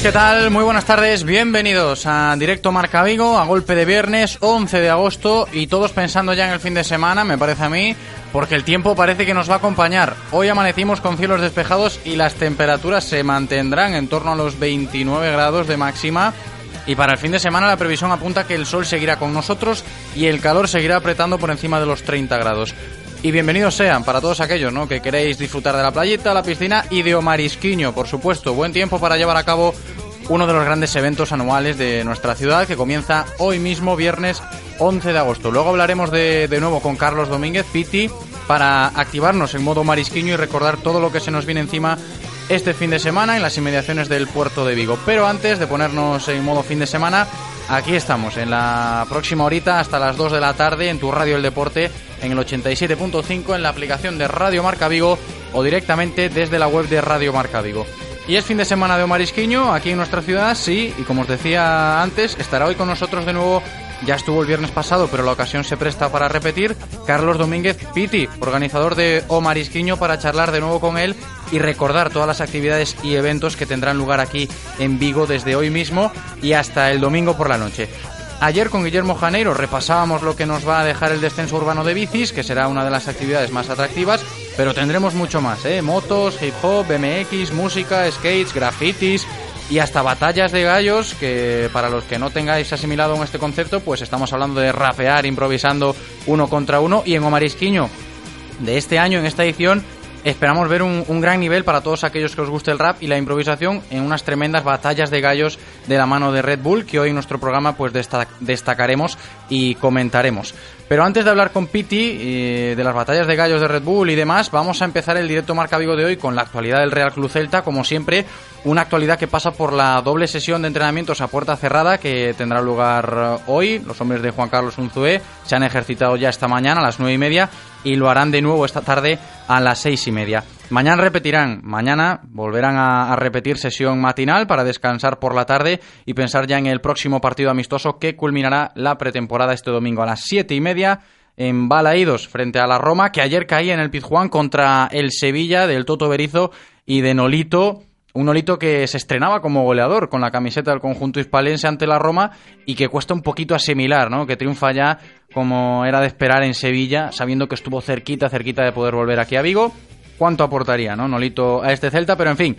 ¿qué tal? Muy buenas tardes, bienvenidos a Directo Marca Vigo, a golpe de viernes 11 de agosto y todos pensando ya en el fin de semana, me parece a mí, porque el tiempo parece que nos va a acompañar. Hoy amanecimos con cielos despejados y las temperaturas se mantendrán en torno a los 29 grados de máxima. Y para el fin de semana la previsión apunta que el sol seguirá con nosotros y el calor seguirá apretando por encima de los 30 grados. Y bienvenidos sean para todos aquellos ¿no? que queréis disfrutar de la playita, la piscina y de Omarisquiño, por supuesto. Buen tiempo para llevar a cabo uno de los grandes eventos anuales de nuestra ciudad que comienza hoy mismo, viernes 11 de agosto. Luego hablaremos de, de nuevo con Carlos Domínguez, Piti, para activarnos en modo marisquiño y recordar todo lo que se nos viene encima este fin de semana en las inmediaciones del puerto de Vigo. Pero antes de ponernos en modo fin de semana, aquí estamos en la próxima horita hasta las 2 de la tarde en tu radio El Deporte en el 87.5 en la aplicación de Radio Marca Vigo o directamente desde la web de Radio Marca Vigo. Y es fin de semana de Omar Isquiño aquí en nuestra ciudad, sí, y como os decía antes, estará hoy con nosotros de nuevo ya estuvo el viernes pasado, pero la ocasión se presta para repetir. Carlos Domínguez Piti, organizador de Omar Isquiño, para charlar de nuevo con él y recordar todas las actividades y eventos que tendrán lugar aquí en Vigo desde hoy mismo y hasta el domingo por la noche. Ayer con Guillermo Janeiro repasábamos lo que nos va a dejar el descenso urbano de bicis, que será una de las actividades más atractivas, pero tendremos mucho más, ¿eh? Motos, hip hop, BMX, música, skates, grafitis, y hasta batallas de gallos, que para los que no tengáis asimilado en este concepto, pues estamos hablando de rapear improvisando uno contra uno. Y en Omarisquiño de este año, en esta edición, esperamos ver un, gran nivel para todos aquellos que os guste el rap y la improvisación en unas tremendas batallas de gallos de la mano de Red Bull, que hoy en nuestro programa pues desta destacaremos y comentaremos. Pero antes de hablar con Piti eh, de las batallas de gallos de Red Bull y demás, vamos a empezar el directo Marca Vigo de hoy con la actualidad del Real Club Celta, como siempre, una actualidad que pasa por la doble sesión de entrenamientos a puerta cerrada que tendrá lugar hoy. Los hombres de Juan Carlos Unzué se han ejercitado ya esta mañana a las nueve y media y lo harán de nuevo esta tarde a las seis y media. Mañana repetirán, mañana volverán a, repetir sesión matinal para descansar por la tarde y pensar ya en el próximo partido amistoso que culminará la pretemporada este domingo a las siete y media en Balaídos frente a la Roma, que ayer caía en el Pizjuán contra el Sevilla del Toto Berizo y de Nolito. Un Nolito que se estrenaba como goleador con la camiseta del conjunto hispalense ante la Roma y que cuesta un poquito asimilar, ¿no? Que triunfa ya como era de esperar en Sevilla, sabiendo que estuvo cerquita, cerquita de poder volver aquí a Vigo cuánto aportaría, ¿no? Nolito a este Celta, pero en fin,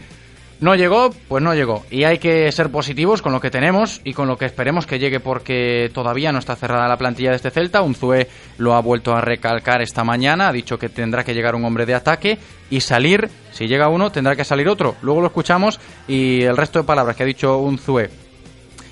no llegó, pues no llegó. Y hay que ser positivos con lo que tenemos y con lo que esperemos que llegue porque todavía no está cerrada la plantilla de este Celta. Unzué lo ha vuelto a recalcar esta mañana, ha dicho que tendrá que llegar un hombre de ataque y salir, si llega uno, tendrá que salir otro. Luego lo escuchamos y el resto de palabras que ha dicho Unzué.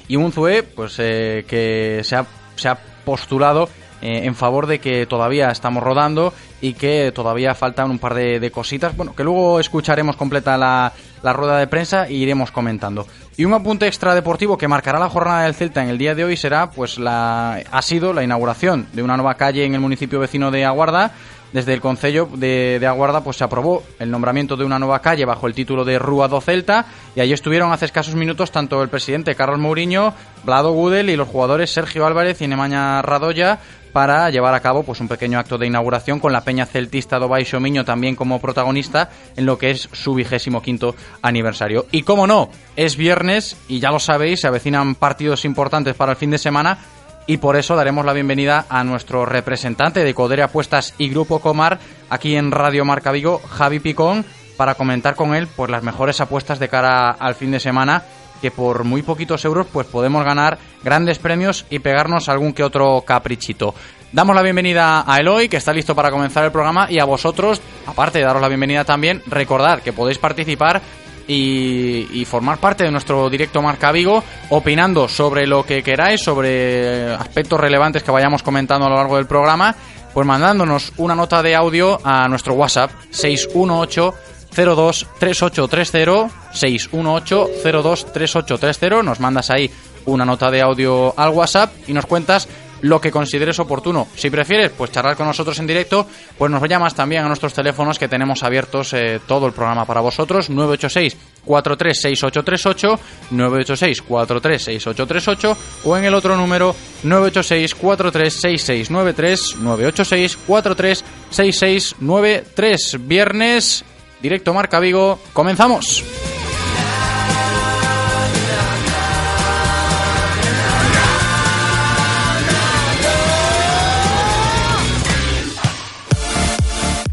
Y Unzué, pues eh, que se ha, se ha postulado eh, en favor de que todavía estamos rodando y que todavía faltan un par de, cositas. Bueno, que luego escucharemos completa la, la, rueda de prensa y iremos comentando. Y un apunte extra deportivo que marcará la jornada del Celta en el día de hoy será, pues, la ha sido la inauguración de una nueva calle en el municipio vecino de Aguarda. Desde el Concello de, de, Aguarda pues se aprobó el nombramiento de una nueva calle bajo el título de Rúa do Celta y allí estuvieron hace escasos minutos tanto el presidente Carlos Mourinho, Vlado Gudel y los jugadores Sergio Álvarez y Nemaña Radoya para llevar a cabo pues un pequeño acto de inauguración con la peña celtista do Baixo Miño también como protagonista en lo que es su vigésimo quinto aniversario. Y como no, es viernes y ya lo sabéis, se avecinan partidos importantes para el fin de semana y por eso daremos la bienvenida a nuestro representante de Codere Apuestas y Grupo Comar aquí en Radio Marca Vigo, Javi Picón, para comentar con él pues las mejores apuestas de cara al fin de semana que por muy poquitos euros pues podemos ganar grandes premios y pegarnos algún que otro caprichito. Damos la bienvenida a Eloy, que está listo para comenzar el programa, y a vosotros, aparte de daros la bienvenida también, recordad que podéis participar y, formar parte de nuestro directo Marca Vigo, opinando sobre lo que queráis, sobre aspectos relevantes que vayamos comentando a lo largo del programa, pues mandándonos una nota de audio a nuestro WhatsApp 618 02 3830 618 02 3830 nos mandas ahí una nota de audio al WhatsApp y nos cuentas lo que consideres oportuno. Si prefieres, pues charlar con nosotros en directo, pues nos llamas también a nuestros teléfonos que tenemos abiertos eh, todo el programa para vosotros, 986 436838, 986 436838 o en el otro número 986 436693, 986 436693. Viernes, directo Marca Vigo, comenzamos.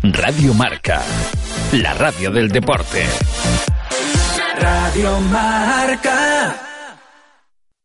Radio Marca, la radio del deporte. Radio Marca.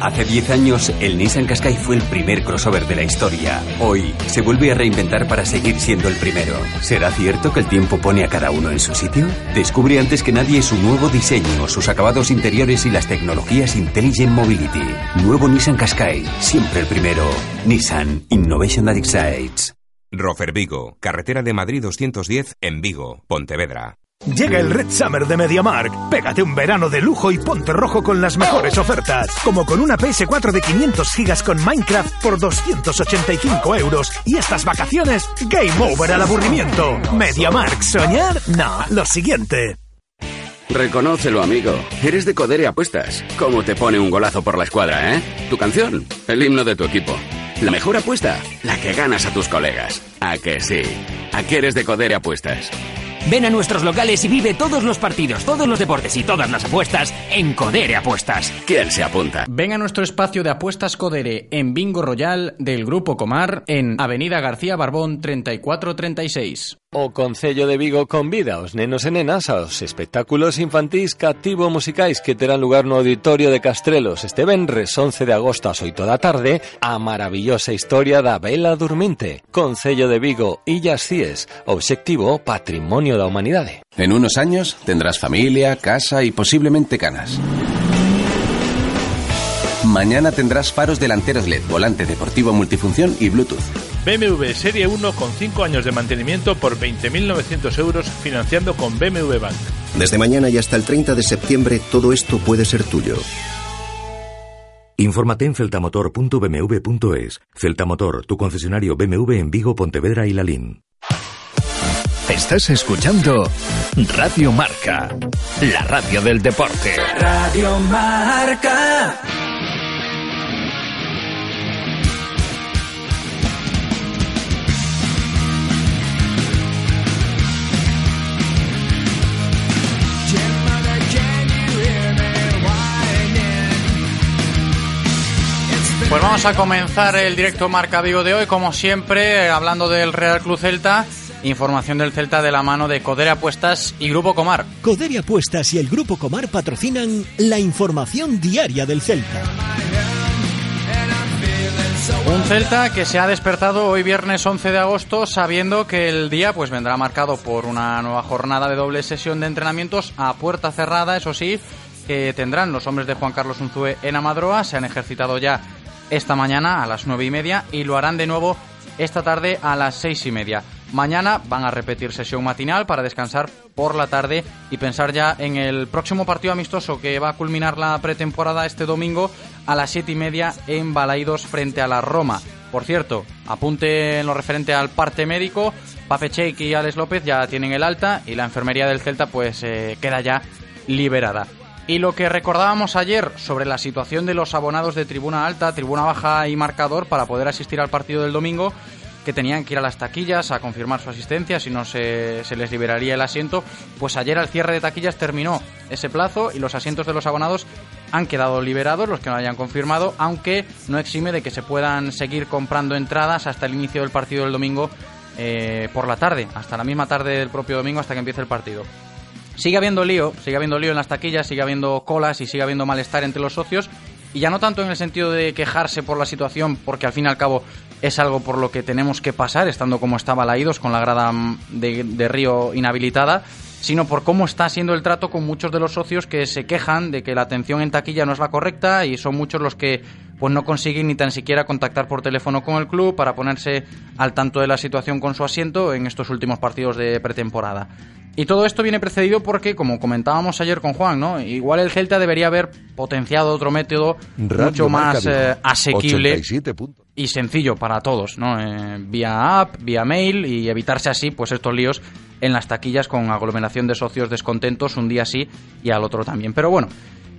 Hace 10 años, el Nissan Qashqai fue el primer crossover de la historia. Hoy, se vuelve a reinventar para seguir siendo el primero. ¿Será cierto que el tiempo pone a cada uno en su sitio? Descubre antes que nadie su nuevo diseño, sus acabados interiores y las tecnologías Intelligent Mobility. Nuevo Nissan Qashqai, siempre el primero. Nissan Innovation That Excites. Rofer Vigo, carretera de Madrid 210 en Vigo, Pontevedra. Llega el Red Summer de MediaMark. Pégate un verano de lujo y ponte rojo con las mejores ofertas. Como con una PS4 de 500 gigas con Minecraft por 285 euros. Y estas vacaciones, game over al aburrimiento. MediaMark, ¿soñar? No, lo siguiente. Reconócelo, amigo. Eres de Codere Apuestas. ¿Cómo te pone un golazo por la escuadra, eh? Tu canción, el himno de tu equipo. La mejor apuesta, la que ganas a tus colegas. ¿A que sí? ¿A que eres de Codere Apuestas? Ven a nuestros locales y vive todos los partidos, todos los deportes y todas las apuestas en Codere Apuestas. ¿Quién se apunta? Ven a nuestro espacio de apuestas Codere en Bingo Royal del Grupo Comar en Avenida García Barbón 3436. O Concello de Vigo convida aos nenos e nenas aos espectáculos infantís cativo musicais que terán lugar no Auditorio de Castrelos este venres 11 de agosto ás 8 da tarde a maravillosa historia da Vela Durminte. Concello de Vigo, Illas Cies, obxectivo Patrimonio da Humanidade. En unos años tendrás familia, casa y posiblemente canas. Mañana tendrás faros delanteros LED, volante deportivo multifunción y Bluetooth. BMW Serie 1 con 5 años de mantenimiento por 20.900 euros financiando con BMW Bank. Desde mañana y hasta el 30 de septiembre todo esto puede ser tuyo. Infórmate en celtamotor.bmw.es. Celtamotor, tu concesionario BMW en Vigo, Pontevedra y Lalín. Estás escuchando Radio Marca, la radio del deporte. Radio Marca. Pues vamos a comenzar el directo Marca Vigo de hoy, como siempre, hablando del Real Club Celta. Información del Celta de la mano de Codere Apuestas y Grupo Comar. Codere Apuestas y el Grupo Comar patrocinan la información diaria del Celta. Un Celta que se ha despertado hoy viernes 11 de agosto sabiendo que el día pues vendrá marcado por una nueva jornada de doble sesión de entrenamientos a puerta cerrada, eso sí, que tendrán los hombres de Juan Carlos Unzúe en Amadroa, se han ejercitado ya esta mañana a las nueve y media y lo harán de nuevo esta tarde a las seis y media. Mañana van a repetir sesión matinal para descansar por la tarde y pensar ya en el próximo partido amistoso que va a culminar la pretemporada este domingo a las siete y media en Balaidos frente a la Roma. Por cierto, apunte en lo referente al parte médico, Pape Cheik y Alex López ya tienen el alta y la enfermería del Celta pues eh, queda ya liberada. Y lo que recordábamos ayer sobre la situación de los abonados de tribuna alta, tribuna baja y marcador para poder asistir al partido del domingo, que tenían que ir a las taquillas a confirmar su asistencia, si no se, les liberaría el asiento, pues ayer al cierre de taquillas terminó ese plazo y los asientos de los abonados han quedado liberados, los que no hayan confirmado, aunque no exime de que se puedan seguir comprando entradas hasta el inicio del partido del domingo eh, por la tarde, hasta la misma tarde del propio domingo, hasta que empiece el partido. Sigue habiendo lío, sigue habiendo lío en las taquillas, sigue habiendo colas y sigue habiendo malestar entre los socios. Y ya no tanto en el sentido de quejarse por la situación, porque al fin y al cabo es algo por lo que tenemos que pasar, estando como estaba la IDOS, con la grada de, de Río inhabilitada, sino por cómo está siendo el trato con muchos de los socios que se quejan de que la atención en taquilla no es la correcta y son muchos los que pues no consiguen ni tan siquiera contactar por teléfono con el club para ponerse al tanto de la situación con su asiento en estos últimos partidos de pretemporada. Y todo esto viene precedido porque, como comentábamos ayer con Juan, ¿no? Igual el Celta debería haber potenciado otro método mucho más eh, asequible y sencillo para todos, ¿no? Eh, vía app, vía mail y evitarse así, pues estos líos en las taquillas con aglomeración de socios descontentos un día sí y al otro también. Pero bueno,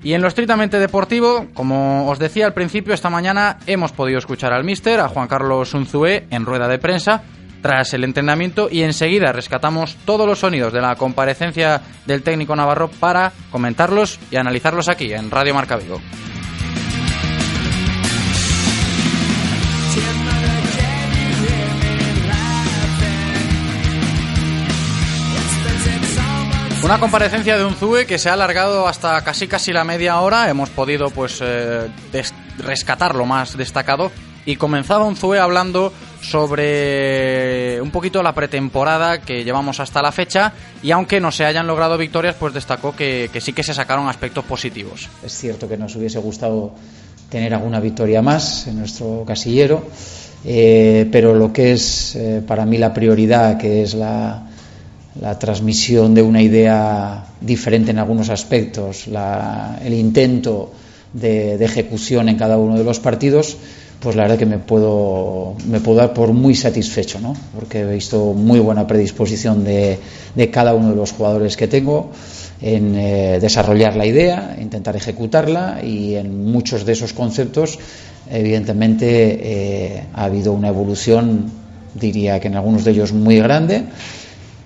y en lo estrictamente deportivo, como os decía al principio, esta mañana hemos podido escuchar al míster, a Juan Carlos Unzué, en rueda de prensa, tras el entrenamiento y enseguida rescatamos todos los sonidos de la comparecencia del técnico Navarro para comentarlos y analizarlos aquí en Radio Marca Vigo. Una comparecencia de un ZUE que se ha alargado hasta casi casi la media hora. Hemos podido pues eh, rescatar lo más destacado. Y comenzaba un ZUE hablando sobre un poquito la pretemporada que llevamos hasta la fecha. Y aunque no se hayan logrado victorias, pues destacó que, sí que se sacaron aspectos positivos. Es cierto que nos hubiese gustado tener alguna victoria más en nuestro casillero. Eh, pero lo que es eh, para mí la prioridad, que es la, la transmisión de una idea diferente en algunos aspectos, el intento de, ejecución en cada uno de los partidos, pues la verdad que me puedo, me puedo dar por muy satisfecho, ¿no? porque he visto muy buena predisposición de, cada uno de los jugadores que tengo en eh, desarrollar la idea, intentar ejecutarla y en muchos de esos conceptos, evidentemente, eh, ha habido una evolución, diría que en algunos de ellos muy grande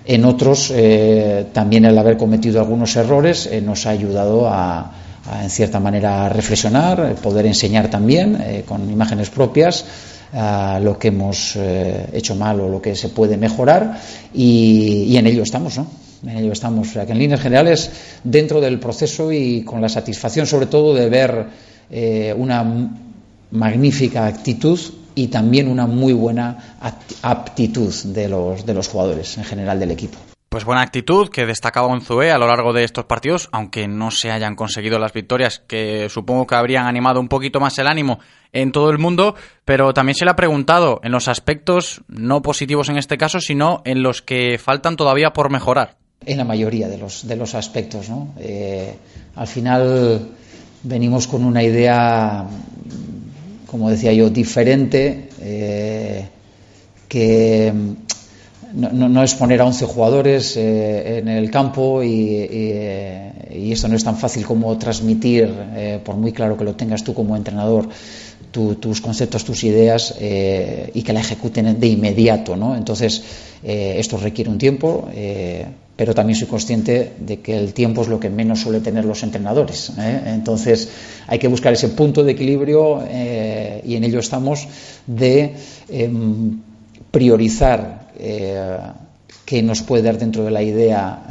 en otros, eh, también el haber cometido algunos errores eh, nos ha ayudado a, en cierta manera, a reflexionar, poder enseñar también eh, con imágenes propias lo que hemos hecho mal o lo que se puede mejorar y, en ello estamos, ¿no? En ello estamos. O sea, que en líneas generales, dentro del proceso y con la satisfacción, sobre todo, de ver una magnífica actitud y también una muy buena aptitud de los, de los jugadores en general del equipo. Pues buena actitud que destacaba Onzué a lo largo de estos partidos, aunque no se hayan conseguido las victorias, que supongo que habrían animado un poquito más el ánimo en todo el mundo, pero también se le ha preguntado en los aspectos no positivos en este caso, sino en los que faltan todavía por mejorar. En la mayoría de los, de los aspectos, ¿no? Eh, al final venimos con una idea como decía yo, diferente, eh, que no, no, es poner a 11 jugadores eh, en el campo y, y, esto no es tan fácil como transmitir, eh, por muy claro que lo tengas tú como entrenador, tus conceptos, tus ideas y que la ejecuten de inmediato. ¿no? Entonces, esto requiere un tiempo pero también soy consciente de que el tiempo es lo que menos suele tener los entrenadores. ¿eh? Entonces hay que buscar ese punto de equilibrio eh, y en ello estamos de em, priorizar eh, qué nos puede dar dentro de la idea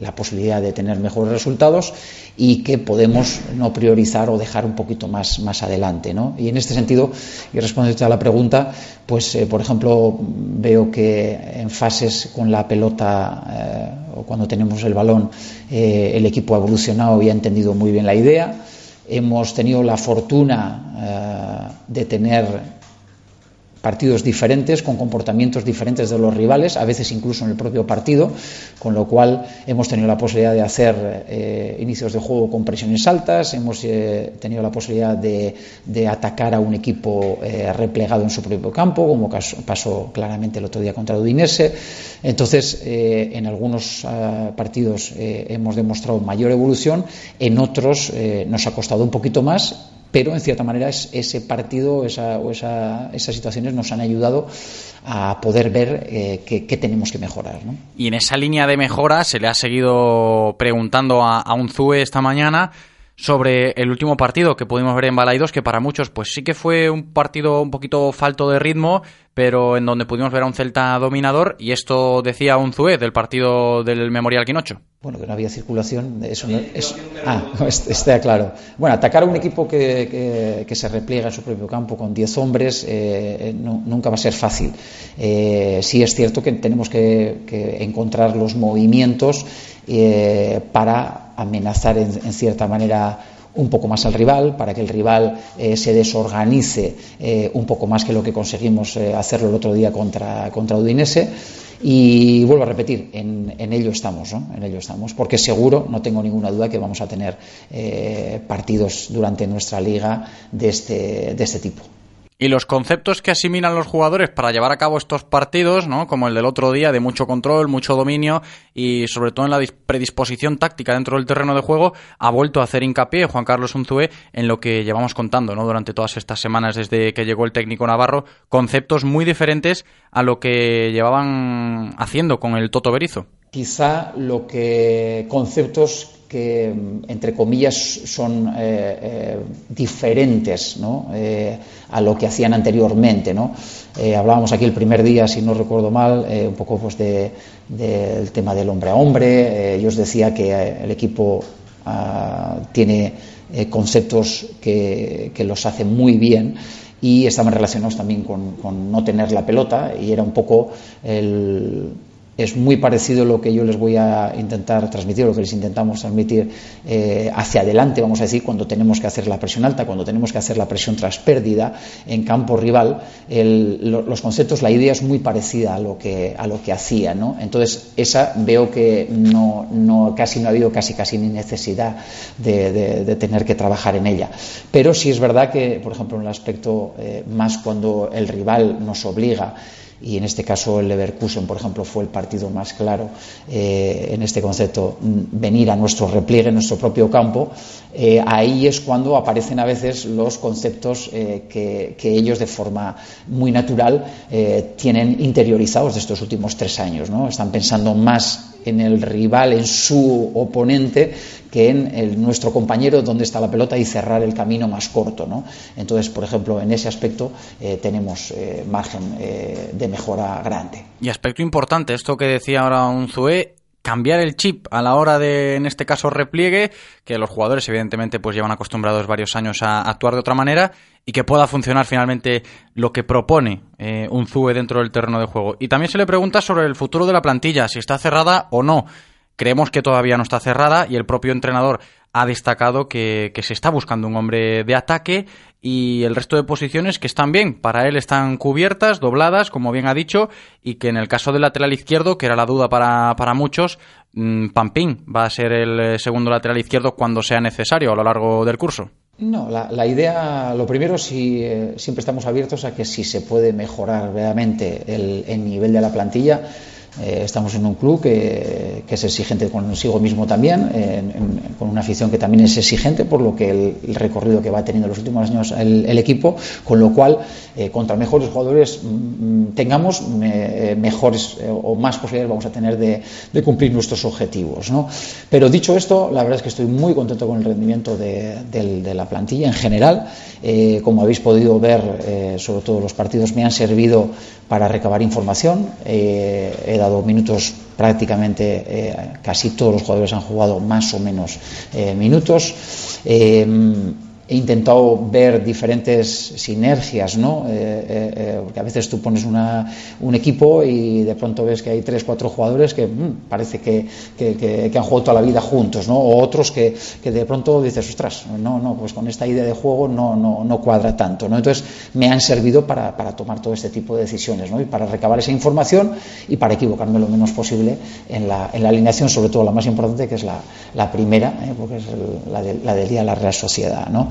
la posibilidad de tener mejores resultados y que podemos no priorizar o dejar un poquito más, más adelante. ¿no? Y en este sentido, y respondiendo a la pregunta, pues eh, por ejemplo veo que en fases con la pelota eh, o cuando tenemos el balón eh, el equipo ha evolucionado y ha entendido muy bien la idea. Hemos tenido la fortuna de tener partidos diferentes, con comportamientos diferentes de los rivales, a veces incluso en el propio partido, con lo cual hemos tenido la posibilidad de hacer eh, inicios de juego con presiones altas, hemos eh, tenido la posibilidad de, atacar a un equipo eh, replegado en su propio campo, como pasó claramente el otro día contra Udinese. Entonces, en algunos ah, partidos hemos demostrado mayor evolución, en otros nos ha costado un poquito más pero en cierta manera ese partido esa, o esa, esas situaciones nos han ayudado a poder ver eh, qué, tenemos que mejorar. ¿no? Y en esa línea de mejora se le ha seguido preguntando a, a Unzue esta mañana sobre el último partido que pudimos ver en Balaidos, que para muchos pues sí que fue un partido un poquito falto de ritmo, pero en donde pudimos ver a un Celta dominador, y esto decía un Zue del partido del Memorial Quinocho. Bueno, que no había circulación, eso no, ah, está claro. Bueno, atacar a un equipo que, que, se repliega en su propio campo con 10 hombres eh, nunca va a ser fácil. Eh, sí es cierto que tenemos que, que encontrar los movimientos eh, para amenazar en, cierta manera un poco más al rival, para que el rival eh, se desorganice eh, un poco más que lo que conseguimos hacerlo el otro día contra, contra Udinese. Y vuelvo a repetir, en, ello estamos, ¿no? En ello estamos, porque seguro, no tengo ninguna duda, que vamos a tener partidos durante nuestra liga de este, de este tipo. Y los conceptos que asimilan los jugadores para llevar a cabo estos partidos, ¿no? como el del otro día, de mucho control, mucho dominio y sobre todo en la predisposición táctica dentro del terreno de juego, ha vuelto a hacer hincapié Juan Carlos Unzué en lo que llevamos contando ¿no? durante todas estas semanas desde que llegó el técnico Navarro, conceptos muy diferentes a lo que llevaban haciendo con el Toto Berizo. Quizá lo que conceptos que, entre comillas, son eh, eh, diferentes eh, a lo que hacían anteriormente. ¿no? hablábamos aquí el primer día, si no recuerdo mal, un poco pues, del de, tema del hombre a hombre. yo os decía que el equipo ah, tiene conceptos que, los hace muy bien y estaban relacionados también con no tener la pelota y era un poco el es muy parecido a lo que yo les voy a intentar transmitir, lo que les intentamos transmitir eh, hacia adelante, vamos a decir, cuando tenemos que hacer la presión alta, cuando tenemos que hacer la presión tras pérdida en campo rival, los conceptos, la idea es muy parecida a lo que, a lo que hacía, ¿no? Entonces, esa veo que no, no, casi no ha habido casi casi ni necesidad de, tener que trabajar en ella. Pero sí es verdad que, por ejemplo, en el aspecto eh, más cuando el rival nos obliga, y en este caso el Leverkusen, por ejemplo, fue el partido más claro eh, en este concepto, mm, venir a nuestro repliegue, en nuestro propio campo, eh, ahí es cuando aparecen a veces los conceptos eh, que, que, ellos de forma muy natural tienen interiorizados de estos últimos tres años. ¿no? Están pensando más en el rival, en su oponente, que en el, nuestro compañero donde está la pelota y cerrar el camino más corto. ¿no? Entonces, por ejemplo, en ese aspecto eh, tenemos eh, margen eh, de mejora grande. Y aspecto importante, esto que decía ahora un Zue, cambiar el chip a la hora de, en este caso, repliegue, que los jugadores evidentemente pues llevan acostumbrados varios años a actuar de otra manera y que pueda funcionar finalmente lo que propone un ZUE dentro del terreno de juego. Y también se le pregunta sobre el futuro de la plantilla, si está cerrada o no. Creemos que todavía no está cerrada y el propio entrenador ha destacado que, se está buscando un hombre de ataque y el resto de posiciones que están bien. Para él están cubiertas, dobladas, como bien ha dicho, y que en el caso del lateral izquierdo, que era la duda para, para muchos, mm, Pampín va a ser el eh, segundo lateral izquierdo cuando sea necesario a lo largo del curso. No, la, idea, lo primero, si eh, siempre estamos abiertos a que si se puede mejorar realmente el, el nivel de la plantilla, eh, estamos en un club que, es exigente consigo mismo también, con una afición que también es exigente, por lo que el, recorrido que va teniendo los últimos años el, equipo, con lo cual, eh, contra mejores jugadores mm, tengamos, eh, mejores o más posibilidades vamos a tener de, cumplir nuestros objetivos. Pero dicho esto, la verdad es que estoy muy contento con el rendimiento de, de la plantilla en general. como habéis podido ver, sobre todo los partidos me han servido para recabar información. he dado minutos prácticamente, eh, casi todos los jugadores han jugado más o menos eh, minutos. Eh, he intentado ver diferentes sinergias, ¿no? Eh, eh, eh, porque a veces tú pones una, un equipo y de pronto ves que hay tres, cuatro jugadores que mm, parece que, han jugado toda la vida juntos, ¿no? O otros que, de pronto dices, ostras, no, no, pues con esta idea de juego no, no, no cuadra tanto, ¿no? Entonces me han servido para, para, tomar todo este tipo de decisiones, ¿no? Y para recabar esa información y para equivocarme lo menos posible en la, en la alineación, sobre todo la más importante, que es la, la primera, porque es la, de, la del día de la Real Sociedad, ¿no?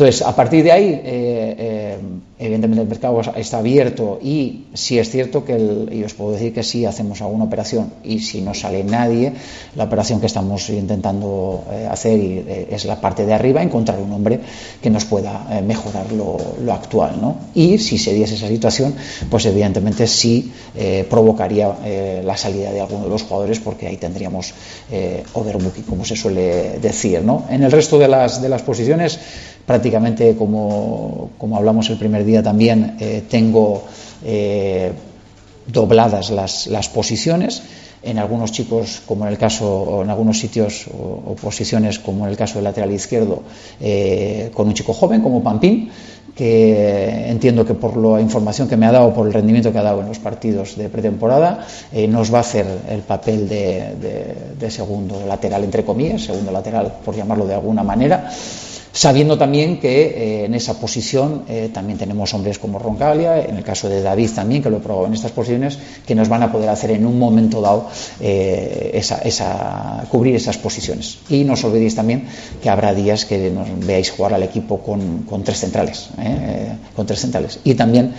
Entonces, a partir de ahí, eh, eh, evidentemente el mercado está abierto y si es cierto que, el, y os puedo decir que si hacemos alguna operación y si no sale nadie, la operación que estamos intentando eh, hacer es la parte de arriba, encontrar un hombre que nos pueda mejorar lo, actual. ¿no? Y si se diese esa situación, pues evidentemente sí provocaría la salida de alguno de los jugadores porque ahí tendríamos overbooking, como se suele decir. ¿no? En el resto de las posiciones, prácticamente como, como hablamos el primer día también, eh, tengo eh, dobladas las, las, posiciones. En algunos chicos, como en el caso, en algunos sitios o, posiciones, como en el caso del lateral izquierdo, eh, con un chico joven como Pampín, que entiendo que por la información que me ha dado, por el rendimiento que ha dado en los partidos de pretemporada, nos va a hacer el papel de, de segundo lateral, entre comillas, segundo lateral, por llamarlo de alguna manera sabiendo también que eh, en esa posición eh, también tenemos hombres como Roncalia, en el caso de David también, que lo he probado en estas posiciones, que nos van a poder hacer en un momento dado eh, esa, cubrir esas posiciones. Y no os olvidéis también que habrá días que nos veáis jugar al equipo con, con tres centrales, con tres centrales. Y también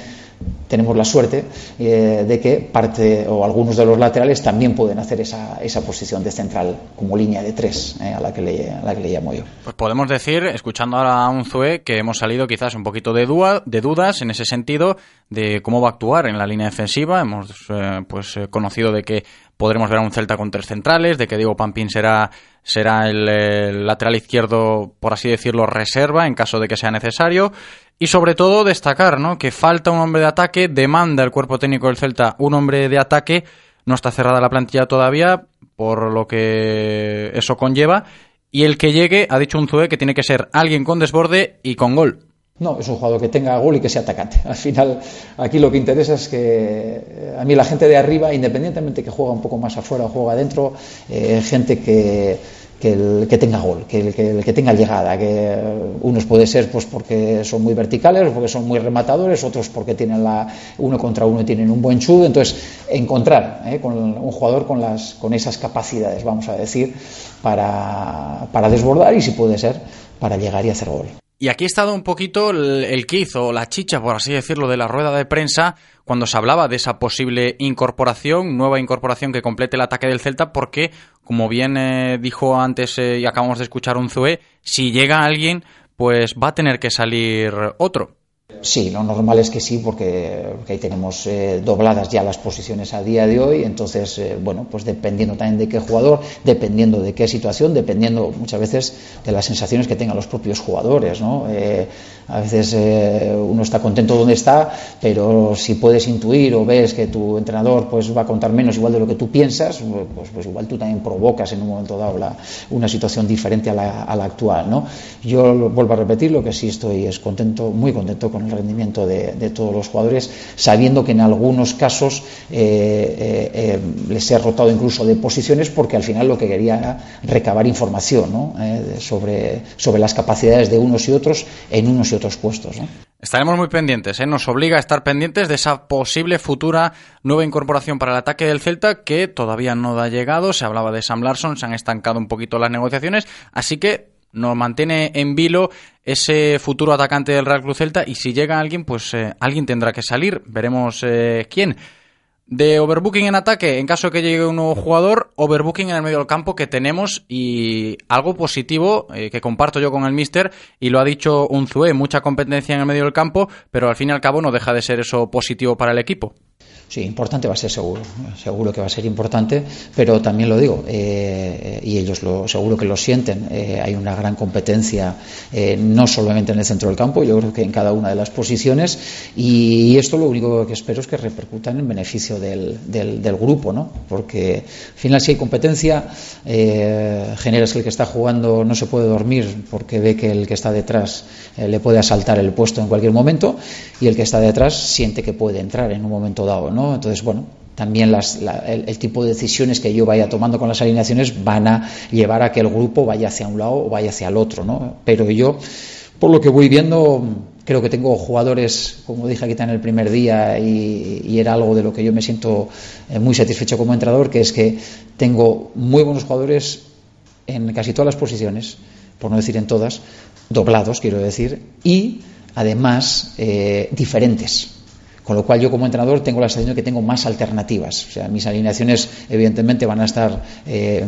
tenemos la suerte eh, de que parte o algunos de los laterales también pueden hacer esa, esa posición de central como línea de tres eh, a, la que le, a la que le llamo yo. Pues podemos decir, escuchando ahora a un Zue, que hemos salido quizás un poquito de, de dudas en ese sentido de cómo va a actuar en la línea defensiva. Hemos eh, pues conocido de que podremos ver a un Celta con tres centrales, de que Diego Pampín será será el, lateral izquierdo, por así decirlo, reserva en caso de que sea necesario. Y sobre todo destacar ¿no? que falta un hombre de ataque, demanda el cuerpo técnico del Celta un hombre de ataque, no está cerrada la plantilla todavía, por lo que eso conlleva. Y el que llegue, ha dicho un Zue que tiene que ser alguien con desborde y con gol. No, es un jugador que tenga gol y que sea atacante. Al final, aquí lo que interesa es que eh, a mí la gente de arriba, independientemente que juega un poco más afuera o juega adentro, eh, gente que que, tenga gol, que el, que tenga llegada, que unos puede ser pues porque son muy verticales, porque son muy rematadores, otros porque tienen la uno contra uno y tienen un buen chud, entonces encontrar ¿eh? con un jugador con las con esas capacidades, vamos a decir, para, para desbordar y si puede ser para llegar y hacer gol. Y aquí ha estado un poquito el, el o la chicha, por así decirlo, de la rueda de prensa cuando se hablaba de esa posible incorporación, nueva incorporación que complete el ataque del Celta, porque, como bien eh, dijo antes eh, y acabamos de escuchar un Zue, si llega alguien, pues va a tener que salir otro. Sí, lo normal es que sí, porque, ahí tenemos eh, dobladas ya las posiciones a día de hoy. Entonces, eh, bueno, pues dependiendo también de qué jugador, dependiendo de qué situación, dependiendo muchas veces de las sensaciones que tengan los propios jugadores, ¿no? Eh, a veces uno está contento donde está, pero si puedes intuir o ves que tu entrenador pues va a contar menos igual de lo que tú piensas, pues, pues igual tú también provocas en un momento dado una situación diferente a la, actual, ¿no? Yo vuelvo a repetir, lo que sí estoy es contento, muy contento con el rendimiento de, todos los jugadores, sabiendo que en algunos casos eh, eh, eh, les he rotado incluso de posiciones porque al final lo que quería era recabar información sobre, sobre las capacidades de unos y otros en unos y otros puestos. Estaremos muy pendientes, nos obliga a estar pendientes de esa posible futura nueva incorporación para el ataque del Celta que todavía no ha llegado. Se hablaba de Sam Larson, se han estancado un poquito las negociaciones, así que nos mantiene en vilo ese futuro atacante del Real Cruz Celta y si llega alguien, pues eh, alguien tendrá que salir. Veremos eh, quién. De overbooking en ataque, en caso que llegue un nuevo jugador, overbooking en el medio del campo que tenemos y algo positivo eh, que comparto yo con el Mister y lo ha dicho Unzué, mucha competencia en el medio del campo, pero al fin y al cabo no deja de ser eso positivo para el equipo. Sí, importante va a ser seguro, seguro que va a ser importante, pero también lo digo, eh, y ellos lo, seguro que lo sienten, eh, hay una gran competencia, eh, no solamente en el centro del campo, yo creo que en cada una de las posiciones, y, esto lo único que espero es que repercuta en beneficio del, del, grupo, ¿no? porque al final si hay competencia, generas que el que está jugando no se puede dormir porque ve que el que está detrás le puede asaltar el puesto en cualquier momento, y el que está detrás siente que puede entrar en un momento dado, ¿no? Entonces, bueno, también el, tipo de decisiones que yo vaya tomando con las alineaciones van a llevar a que el grupo vaya hacia un lado o vaya hacia el otro, ¿no? Pero yo, por lo que voy viendo, creo que tengo jugadores, como dije aquí en el primer día, y, era algo de lo que yo me siento eh, muy satisfecho como entrenador, que es que tengo muy buenos jugadores en casi todas las posiciones, por no decir en todas, doblados, quiero decir, y además eh, diferentes. Con lo cual yo como entrenador tengo la sensación de que tengo más alternativas. O sea, mis alineaciones evidentemente van a estar eh,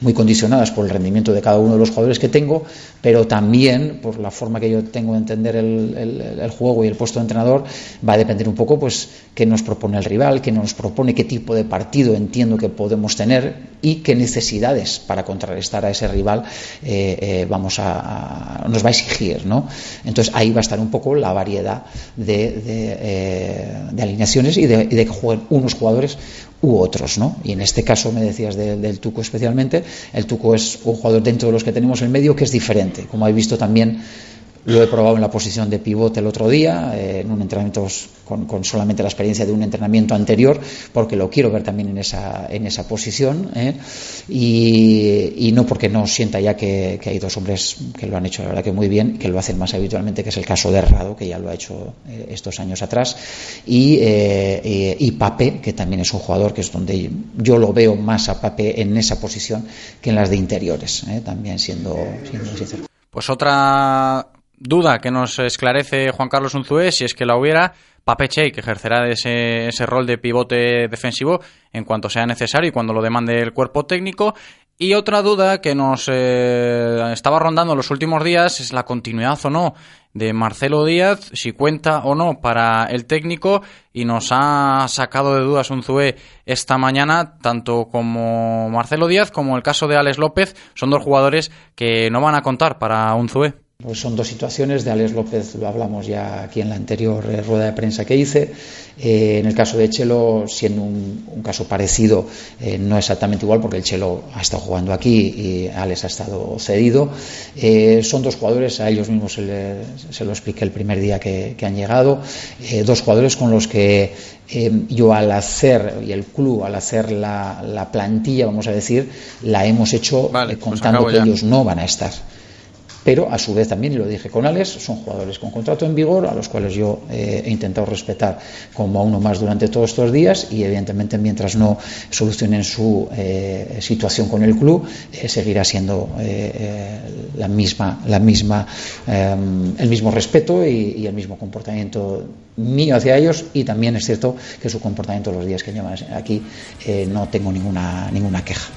muy condicionadas por el rendimiento de cada uno de los jugadores que tengo, pero también por la forma que yo tengo de entender el, juego y el puesto de entrenador, va a depender un poco pues qué nos propone el rival, qué nos propone, qué tipo de partido entiendo que podemos tener y qué necesidades para contrarrestar a ese rival eh, eh, vamos a, nos va a exigir, ¿no? Entonces ahí va a estar un poco la variedad de, de, eh, alineaciones y de, y de que jueguen unos jugadores u otros, ¿no? Y en este caso me decías del Tuco especialmente, el Tuco es un jugador dentro de los que tenemos en medio que es diferente, como habéis visto también lo he probado en la posición de pivote el otro día, eh, en un entrenamiento con, solamente la experiencia de un entrenamiento anterior, porque lo quiero ver también en esa, en esa posición, eh, y, no porque no sienta ya que, hay dos hombres que lo han hecho, la verdad que muy bien, que lo hacen más habitualmente, que es el caso de Errado, que ya lo ha hecho eh, estos años atrás, y, y Pape, que también es un jugador que es donde yo lo veo más a Pape en esa posición que en las de interiores, también siendo, siendo sincero. Pues otra duda que nos esclarece Juan Carlos Unzué, si es que la hubiera, Pape Che, que ejercerá ese, ese rol de pivote defensivo en cuanto sea necesario y cuando lo demande el cuerpo técnico. Y otra duda que nos eh, estaba rondando los últimos días es la continuidad o no de Marcelo Díaz, si cuenta o no para el técnico, y nos ha sacado de dudas Unzué esta mañana, tanto como Marcelo Díaz como el caso de Alex López, son dos jugadores que no van a contar para Unzué. Pues son dos situaciones. De Alex López lo hablamos ya aquí en la anterior eh, rueda de prensa que hice. Eh, en el caso de Chelo, siendo un, caso parecido, eh, no exactamente igual, porque el Chelo ha estado jugando aquí y Alex ha estado cedido. son dos jugadores, a ellos mismos se, lo expliqué el primer día que, han llegado. dos jugadores con los que yo al hacer, y el club al hacer la, plantilla, vamos a decir, la hemos hecho pues contando que ellos no van a estar pero a su vez también, y lo dije con Alex, son jugadores con contrato en vigor a los cuales yo eh, he intentado respetar como a uno más durante todos estos días y evidentemente mientras no solucionen su eh, situación con el club eh, seguirá siendo la misma, la misma, em, el mismo respeto y, el mismo comportamiento mío hacia ellos y también es cierto que su comportamiento los días que llevan aquí no tengo ninguna, ninguna queja.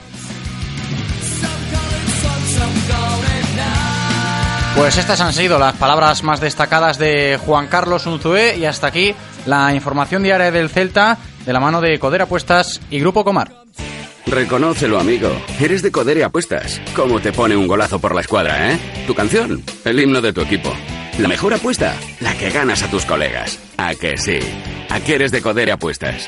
Pues estas han sido las palabras más destacadas de Juan Carlos Unzué y hasta aquí la información diaria del Celta de la mano de Codera Apuestas y Grupo Comar. Reconócelo, amigo. Eres de Codere Apuestas. ¿Cómo te pone un golazo por la escuadra, eh? Tu canción, el himno de tu equipo. La mejor apuesta, la que ganas a tus colegas. ¿A que sí? ¿A qué eres de Codere Apuestas?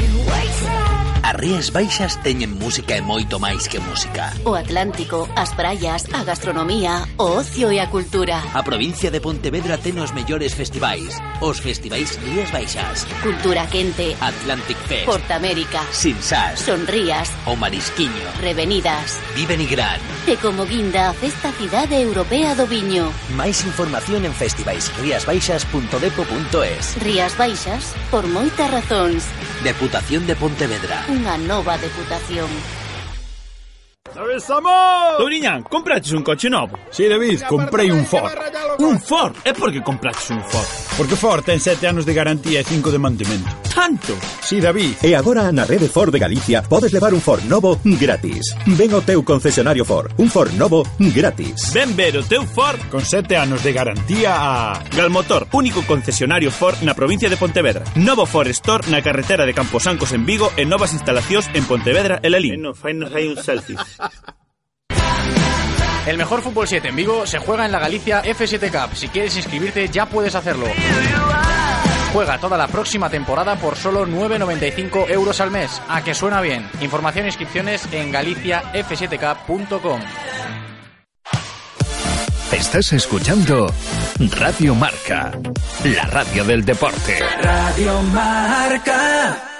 Rías Baixas teñen música e moito máis que música. O Atlántico, as praias, a gastronomía, o ocio e a cultura. A provincia de Pontevedra ten os mellores festivais. Os festivais Rías Baixas. Cultura Quente. Atlantic Fest. Portamérica. Sinsas. Sonrías. O Marisquiño. Revenidas. Viven y Gran. E como guinda a Festa Cidade Europea do Viño. Máis información en festivaisriasbaixas.depo.es. Rías Baixas, por moitas razóns. Deputación de Pontevedra. Unha unha nova deputación. Samuel! Touriñán, compraches un coche novo? Si, sí, David, comprei un Ford. Un Ford? É porque compraches un Ford. Porque Ford ten sete anos de garantía e cinco de mantemento. Tanto? Si, sí, David. E agora na rede Ford de Galicia podes levar un Ford novo gratis. Ven ao teu concesionario Ford. Un Ford novo gratis. Ven ver o teu Ford con sete anos de garantía a... Galmotor, único concesionario Ford na provincia de Pontevedra. Novo Ford Store na carretera de Camposancos en Vigo e novas instalacións en Pontevedra e Lelín. No, fainos hai un selfie. El mejor fútbol 7 en Vigo se juega en la Galicia F7 Cup. Si quieres inscribirte ya puedes hacerlo. Juega toda la próxima temporada por solo 9,95 euros al mes. A que suena bien. Información e inscripciones en galiciaf7cup.com. Estás escuchando Radio Marca, la radio del deporte. Radio Marca.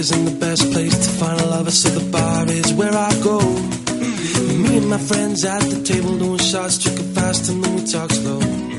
Isn't the best place to find a lover, so the bar is where I go. Me and my friends at the table doing shots, drinking fast, and then we talk slow.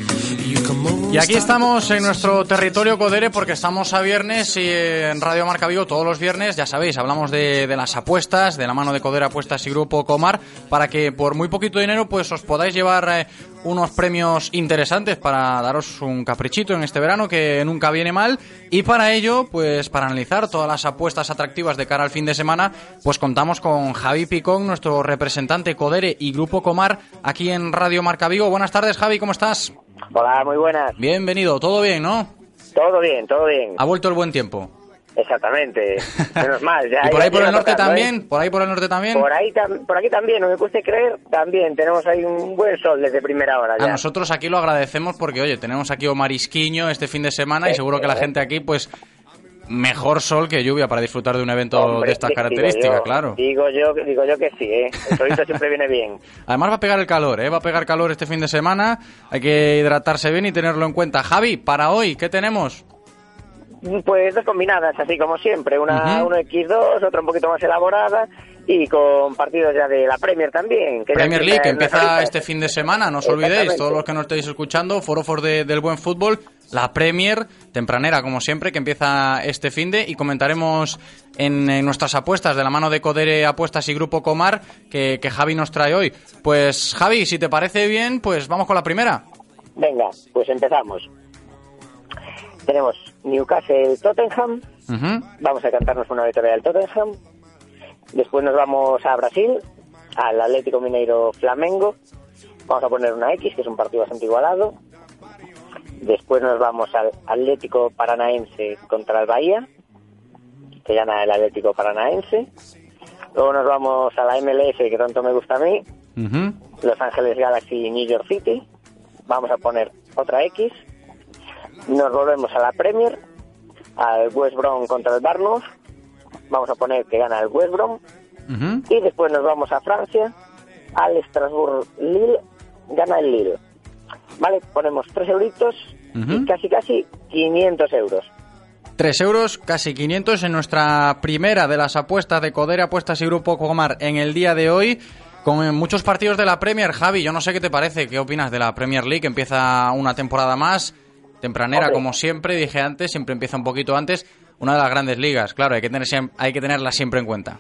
Y aquí estamos en nuestro territorio Codere porque estamos a viernes y en Radio Marca Vigo todos los viernes, ya sabéis, hablamos de, las apuestas, de la mano de Codere Apuestas y Grupo Comar, para que por muy poquito dinero pues os podáis llevar eh, unos premios interesantes para daros un caprichito en este verano que nunca viene mal y para ello, pues para analizar todas las apuestas atractivas de cara al fin de semana, pues contamos con Javi Picón, nuestro representante Codere y Grupo Comar aquí en Radio Marca Vigo. Buenas tardes Javi, ¿cómo estás? Hola, muy buenas. Bienvenido, todo bien, ¿no? Todo bien, todo bien. Ha vuelto el buen tiempo. Exactamente, menos mal. Ya, ¿Y por ahí por el norte tocarlo, también? ¿eh? ¿Por ahí por el norte también? Por ahí tam- por aquí también, no me cueste creer, también tenemos ahí un buen sol desde primera hora A ya. nosotros aquí lo agradecemos porque, oye, tenemos aquí o marisquiño este fin de semana y seguro que la gente aquí, pues, mejor sol que lluvia para disfrutar de un evento Hombre, de estas características, yo, claro. Digo yo, digo yo que sí, ¿eh? El solito siempre viene bien. Además va a pegar el calor, ¿eh? Va a pegar calor este fin de semana. Hay que hidratarse bien y tenerlo en cuenta. Javi, para hoy, ¿qué tenemos? Pues dos combinadas, así como siempre. Una Ujú. uno X2, otra un poquito más elaborada y con partidos ya de la Premier también. Que Premier League, que empieza este fin de semana, no os olvidéis, todos los que nos estéis escuchando, Forofos de, del buen fútbol, la Premier, tempranera como siempre, que empieza este fin de y comentaremos en, en nuestras apuestas de la mano de Codere Apuestas y Grupo Comar que, que Javi nos trae hoy. Pues Javi, si te parece bien, pues vamos con la primera. Venga, pues empezamos. Tenemos Newcastle Tottenham. Vamos a cantarnos una victoria del Tottenham. Después nos vamos a Brasil, al Atlético Mineiro Flamengo. Vamos a poner una X, que es un partido bastante igualado. Después nos vamos al Atlético Paranaense contra el Bahía, que gana el Atlético Paranaense. Luego nos vamos a la MLS, que tanto me gusta a mí. Los Ángeles Galaxy New York City. Vamos a poner otra X. Nos volvemos a la Premier, al West Brom contra el Barnum. Vamos a poner que gana el West Brom. Y después nos vamos a Francia, al Strasbourg Lille, gana el Lille. Vale, ponemos 3 euritos y casi casi 500 euros. 3 euros, casi 500 en nuestra primera de las apuestas de Codere Apuestas y Grupo Comar en el día de hoy. Con muchos partidos de la Premier, Javi, yo no sé qué te parece, qué opinas de la Premier League, empieza una temporada más, tempranera Hombre. como siempre, dije antes, siempre empieza un poquito antes, una de las grandes ligas, claro, hay que, tener, hay que tenerla siempre en cuenta.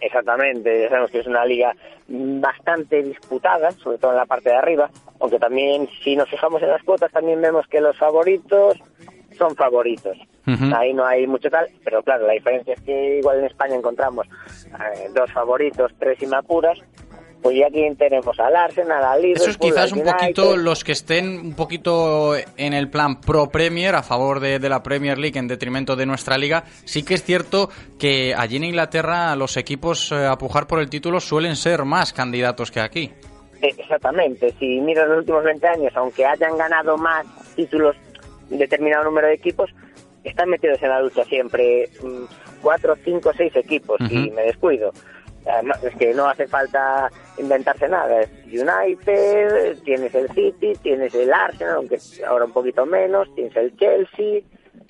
Exactamente, ya sabemos que es una liga bastante disputada, sobre todo en la parte de arriba, aunque también si nos fijamos en las cuotas también vemos que los favoritos son favoritos. Ahí no hay mucho tal, pero claro, la diferencia es que igual en España encontramos eh, dos favoritos, tres y me apuras, pues ya aquí tenemos al Arsenal, al Liverpool, Eso es quizás un poquito los que estén un poquito en el plan pro Premier, a favor de, de la Premier League en detrimento de nuestra liga. Sí que es cierto que allí en Inglaterra los equipos eh, a pujar por el título suelen ser más candidatos que aquí. Eh, Exactamente, si miras los últimos 20 años, aunque hayan ganado más títulos determinado número de equipos, están metidos en la lucha siempre mm, cuatro, cinco, seis equipos y Ujú. me descuido. Además, es que no hace falta inventarse nada. Es United, tienes el City, tienes el Arsenal, aunque ahora un poquito menos, tienes el Chelsea,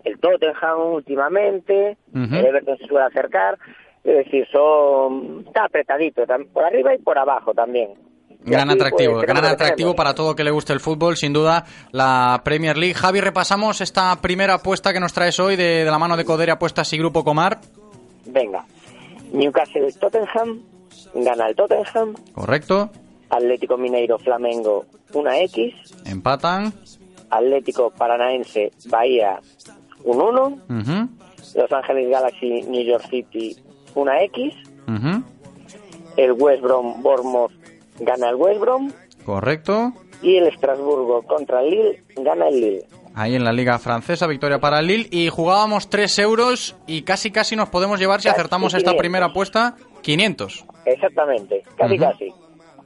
el Tottenham últimamente, el Everton se suele acercar. Es decir, son está apretadito, por arriba y por abajo también. Gran así, atractivo, pues, gran atractivo para todo que le guste el fútbol, sin duda, la Premier League. Javi, repasamos esta primera apuesta que nos traes hoy de, de la mano de Codere Apuestas y Grupo Comar. Venga, Newcastle Tottenham, gana el Tottenham, Correcto, Atlético Mineiro Flamengo una X, empatan. Atlético Paranaense Bahía un 1, Ujú, Los Ángeles Galaxy New York City una X, el West Brom Bournemouth gana el West Brom. Correcto. y el Estrasburgo contra el Lille gana el Lille. Ahí en la Liga Francesa, victoria para Lille. Y jugábamos 3 euros y casi casi nos podemos llevar, si Casi acertamos esta 500. primera apuesta, 500. Exactamente, casi casi.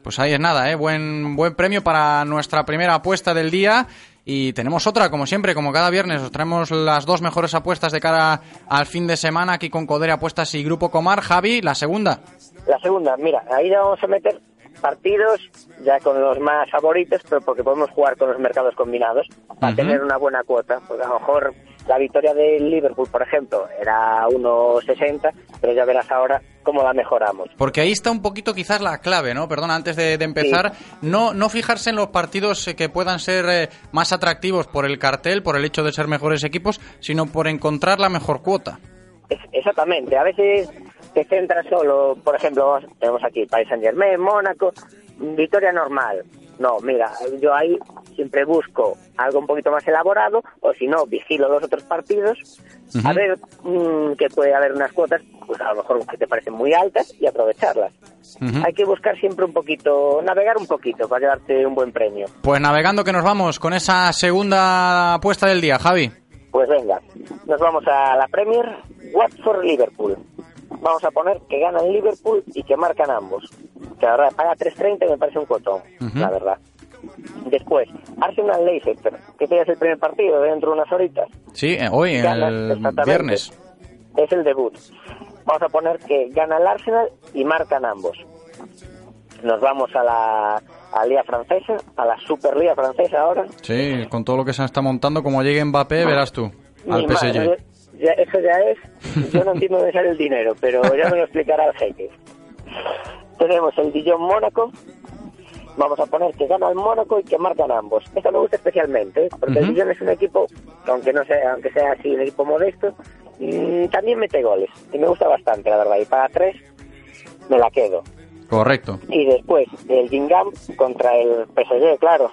Pues ahí es nada, ¿eh? Buen, buen premio para nuestra primera apuesta del día. Y tenemos otra, como siempre, como cada viernes, os traemos las dos mejores apuestas de cara al fin de semana aquí con Codere Apuestas y Grupo Comar. Javi, la segunda. La segunda, mira, ahí ya vamos a meter partidos ya con los más favoritos, pero porque podemos jugar con los mercados combinados para tener una buena cuota. Porque a lo mejor la victoria del Liverpool, por ejemplo, era 1.60, pero ya verás ahora cómo la mejoramos. Porque ahí está un poquito quizás la clave, ¿no? Perdona, antes de, de empezar, no, no fijarse en los partidos eh, que puedan ser eh, más atractivos por el cartel, por el hecho de ser mejores equipos, sino por encontrar la mejor cuota. Es- exactamente, a veces te centras solo, por ejemplo, tenemos aquí Paris Saint Germain, Mónaco, victoria normal. No, mira, yo ahí siempre busco algo un poquito más elaborado, o si no, vigilo los otros partidos, a ver mm, que puede haber unas cuotas, pues a lo mejor que te parecen muy altas y aprovecharlas. Hay que buscar siempre un poquito, navegar un poquito para llevarte un buen premio. Pues navegando que nos vamos con esa segunda apuesta del día, Javi. Pues venga, nos vamos a la Premier, Watford-Liverpool. Vamos a poner que gana el Liverpool y que marcan ambos. Que la verdad, paga 3.30 y me parece un cotón, la verdad. Después, Arsenal-Leicester, que ya es el primer partido dentro de unas horitas. Sí, eh, hoy, Gana, el viernes. Es el debut. Vamos a poner que gana el Arsenal y marcan ambos. Nos vamos a la, a la Liga Francesa, a la Superliga Francesa ahora. Sí, con todo lo que se está montando, como llegue Mbappé, verás tú, al Mi PSG. madre, ya- eso ya es. Yo no entiendo dónde sale el dinero, pero ya me lo explicará el jeque. Tenemos el Dijon Mónaco. Vamos a poner que gana el Mónaco y que marcan ambos. Esto me gusta especialmente, ¿eh? porque el. Dijon es un equipo, que aunque no sea, aunque sea así un equipo modesto, mm, también mete goles. Y me gusta bastante, la verdad. Y para tres, me la quedo. Correcto. Y después el Gingam contra el PSG, claro.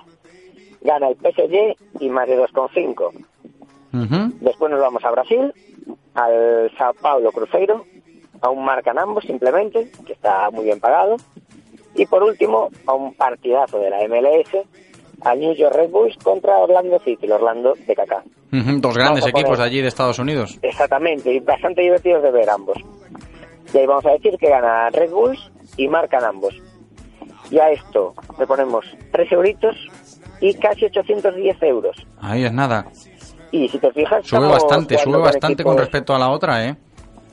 Gana el PSG y más de 2,5. Después nos vamos a Brasil, al Sao Paulo Cruzeiro, aún marcan ambos simplemente, que está muy bien pagado. Y por último, a un partidazo de la MLS, al New York Red Bulls contra Orlando City, el Orlando de Kaká. Dos grandes a equipos poner- de allí de Estados Unidos. Exactamente, y bastante divertidos de ver ambos. Y ahí vamos a decir que gana Red Bulls y marcan ambos. Y a esto le ponemos 3 euritos y casi 810 euros. Ahí es nada. Y si te fijas... Sube bastante, sube bastante con respecto a la otra, ¿eh?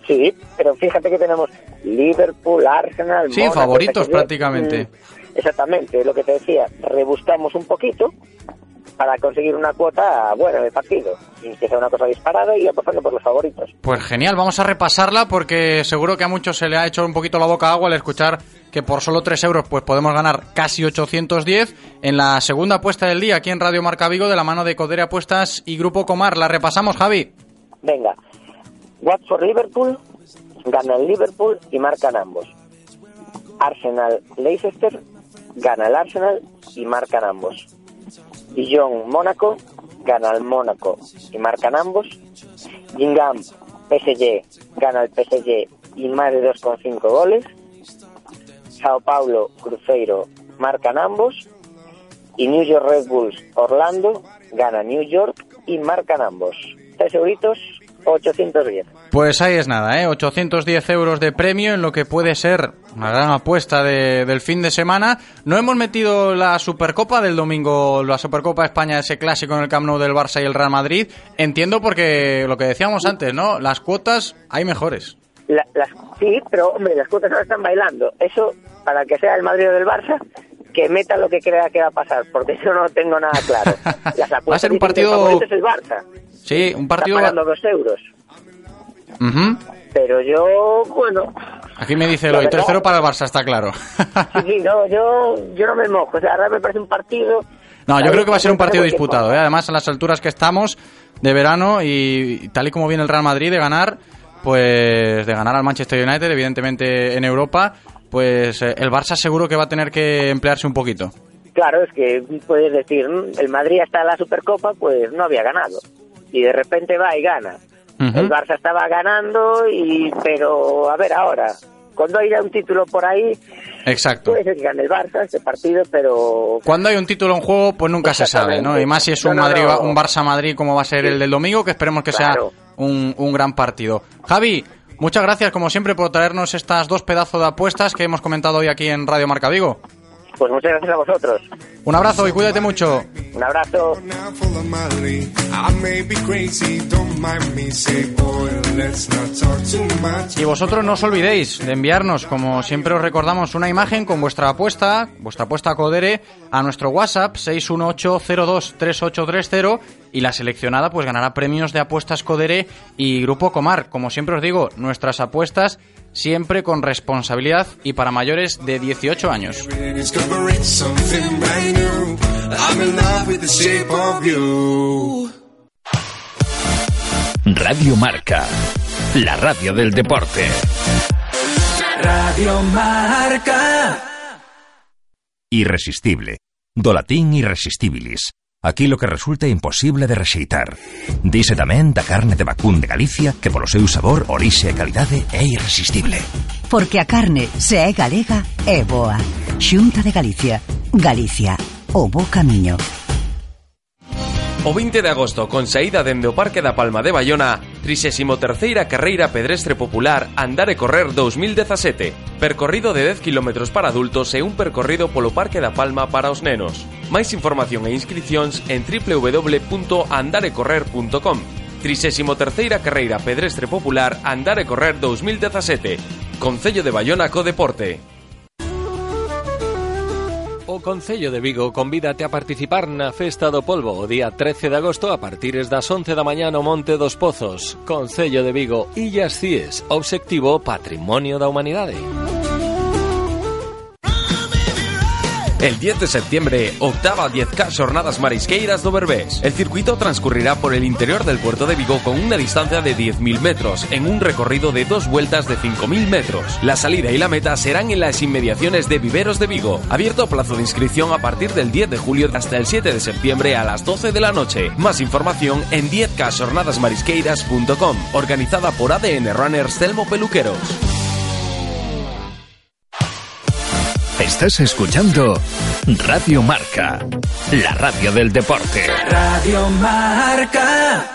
Sí, pero fíjate que tenemos Liverpool, Arsenal, Sí, favoritos prácticamente. Mm, Exactamente, lo que te decía, rebuscamos un poquito para conseguir una cuota buena de partido, sin que sea una cosa disparada y apostando por los favoritos. Pues genial, vamos a repasarla porque seguro que a muchos se le ha hecho un poquito la boca agua al escuchar que por solo 3 euros pues podemos ganar casi 810 en la segunda apuesta del día aquí en Radio Marca Vigo de la mano de Codere Apuestas y Grupo Comar. La repasamos, Javi. Venga, Watford Liverpool, gana el Liverpool y marcan ambos. Arsenal Leicester, gana el Arsenal y marcan ambos. Dijon Mónaco, gana el Mónaco y marcan ambos. Gingham PSG, gana el PSG y más de 2,5 goles. Sao Paulo Cruzeiro, marcan ambos. Y New York Red Bulls Orlando, gana New York y marcan ambos. Tres euritos, 810. Pues ahí es nada, ¿eh? 810 euros de premio en lo que puede ser una gran apuesta de- del fin de semana. No hemos metido la Supercopa del domingo, la Supercopa de España, ese clásico en el Camp Nou del Barça y el Real Madrid. Entiendo porque lo que decíamos antes, ¿no? Las cuotas hay mejores. La- las, sí, pero hombre, las cuotas ahora están bailando. Eso, para que sea el Madrid o del Barça, que meta lo que crea que va a pasar, porque yo no tengo nada claro. Las apuestas Va a ser un partido- es el Barça. Sí, un partido... Está pagando dos euros. Pero yo, bueno, Aquí me dice verdad- 3-0 para el Barça, está claro. sí, sí, no, yo, yo no me mojo. O sea, ahora me parece un partido... No, yo creo que va a ser un partido disputado. ¿eh? Además, a las alturas que estamos de verano y tal y como viene el Real Madrid de ganar, pues de ganar al Manchester United, evidentemente en Europa, pues eh, el Barça seguro que va a tener que emplearse un poquito. Claro, es que puedes decir, "Mm, el Madrid hasta la Supercopa, pues no había ganado. Y de repente va y gana. El Barça estaba ganando, y pero a ver ahora, cuando haya un título por ahí, Exacto. puede ser que gane el Barça este partido, pero Cuando hay un título en juego, pues nunca se sabe, ¿no? Y más si es un No, no, Madrid, no. un Barça Madrid como va a ser el del domingo, que esperemos que Claro. sea un, un gran partido. Javi, muchas gracias como siempre por traernos estas dos pedazos de apuestas que hemos comentado hoy aquí en Radio Marca Vigo. Pues muchas gracias a vosotros. Un abrazo y cuídate mucho. Un abrazo. Y vosotros no os olvidéis de enviarnos, como siempre os recordamos, una imagen con vuestra apuesta, vuestra apuesta Codere, a nuestro WhatsApp 618023830 y la seleccionada pues ganará premios de apuestas Codere y Grupo Comar. Como siempre os digo, nuestras apuestas siempre con responsabilidad y para mayores de 18 años. Radio Marca, la radio del deporte. Radio Marca. Irresistible. Do latín irresistibilis. aquí lo que resulta imposible de rexeitar. Dise tamén da carne de vacún de Galicia que polo seu sabor, orixe e calidade é irresistible. Porque a carne, se é galega, é boa. Xunta de Galicia. Galicia. O bo camiño. O 20 de agosto, con saída dende o Parque da Palma de Bayona, 33ª Carreira Pedrestre Popular Andar e Correr 2017, percorrido de 10 km para adultos e un percorrido polo Parque da Palma para os nenos. Máis información e inscripcións en www.andarecorrer.com 33ª Carreira Pedrestre Popular Andar e Correr 2017 Concello de Bayona co Deporte O Concello de Vigo convídate a participar na Festa do Polvo o día 13 de agosto a partires das 11 da mañá no Monte dos Pozos. Concello de Vigo, Illas Cies, obxectivo Patrimonio da Humanidade. El 10 de septiembre, octava 10K Jornadas Marisqueiras do Berbés. El circuito transcurrirá por el interior del puerto de Vigo con una distancia de 10.000 metros, en un recorrido de dos vueltas de 5.000 metros. La salida y la meta serán en las inmediaciones de Viveros de Vigo. Abierto plazo de inscripción a partir del 10 de julio hasta el 7 de septiembre a las 12 de la noche. Más información en 10kjornadasmarisqueiras.com. Organizada por ADN Runners Telmo Peluqueros. Estás escuchando Radio Marca, la radio del deporte. Radio Marca.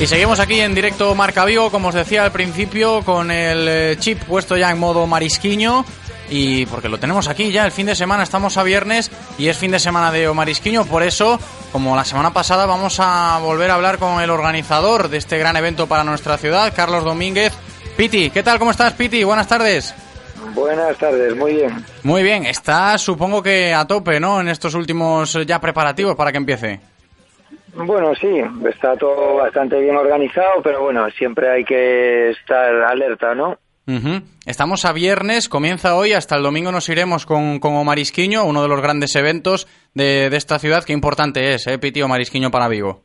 Y seguimos aquí en directo Marca Vigo, como os decía al principio, con el eh, chip puesto ya en modo marisquiño. Y porque lo tenemos aquí ya, el fin de semana estamos a viernes y es fin de semana de Marisquiño. Por eso, como la semana pasada, vamos a volver a hablar con el organizador de este gran evento para nuestra ciudad, Carlos Domínguez. Piti, ¿qué tal? ¿Cómo estás, Piti? Buenas tardes. Buenas tardes, muy bien. Muy bien, estás supongo que a tope, ¿no? En estos últimos eh, ya preparativos para que empiece. Bueno, sí, está todo bastante bien organizado, pero bueno, siempre hay que estar alerta, ¿no? Ujú. Estamos a viernes, comienza hoy, hasta el domingo nos iremos con, con uno de los grandes eventos de, de esta ciudad. Qué importante es, ¿eh, Piti Omarisquiño para Vigo?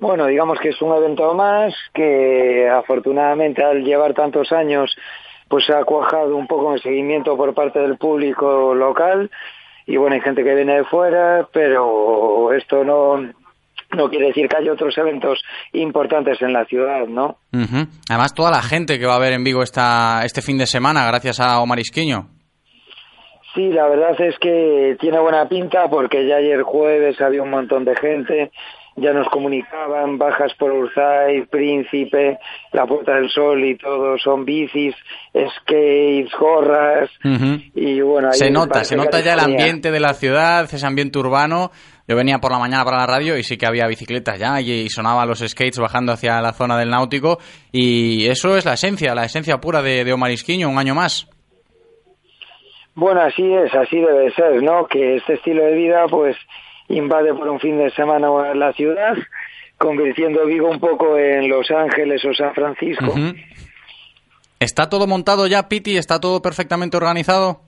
Bueno, digamos que es un evento más que afortunadamente al llevar tantos años pues ha cuajado un poco el seguimiento por parte del público local y bueno, hay gente que viene de fuera, pero esto no, no quiere decir que haya otros eventos importantes en la ciudad, ¿no? Ujú. Además, toda la gente que va a ver en Vigo esta, este fin de semana, gracias a Omarisquiño. Sí, la verdad es que tiene buena pinta porque ya ayer jueves había un montón de gente, ya nos comunicaban bajas por Urzay, Príncipe, la Puerta del Sol y todo, son bicis, skates, gorras y bueno... ahí Se nota, se nota ya el ambiente de la ciudad, ese ambiente urbano. Yo venía por la mañana para la radio y sí que había bicicletas ya y, y sonaba los skates bajando hacia la zona del náutico y eso es la esencia, la esencia pura de, de Omar Isquiño, un año más. Bueno, así es, así debe ser, ¿no? Que este estilo de vida, pues, invade por un fin de semana la ciudad, convirtiendo Vigo un poco en Los Ángeles o San Francisco. ¿Está todo montado ya, Piti? ¿Está todo perfectamente organizado?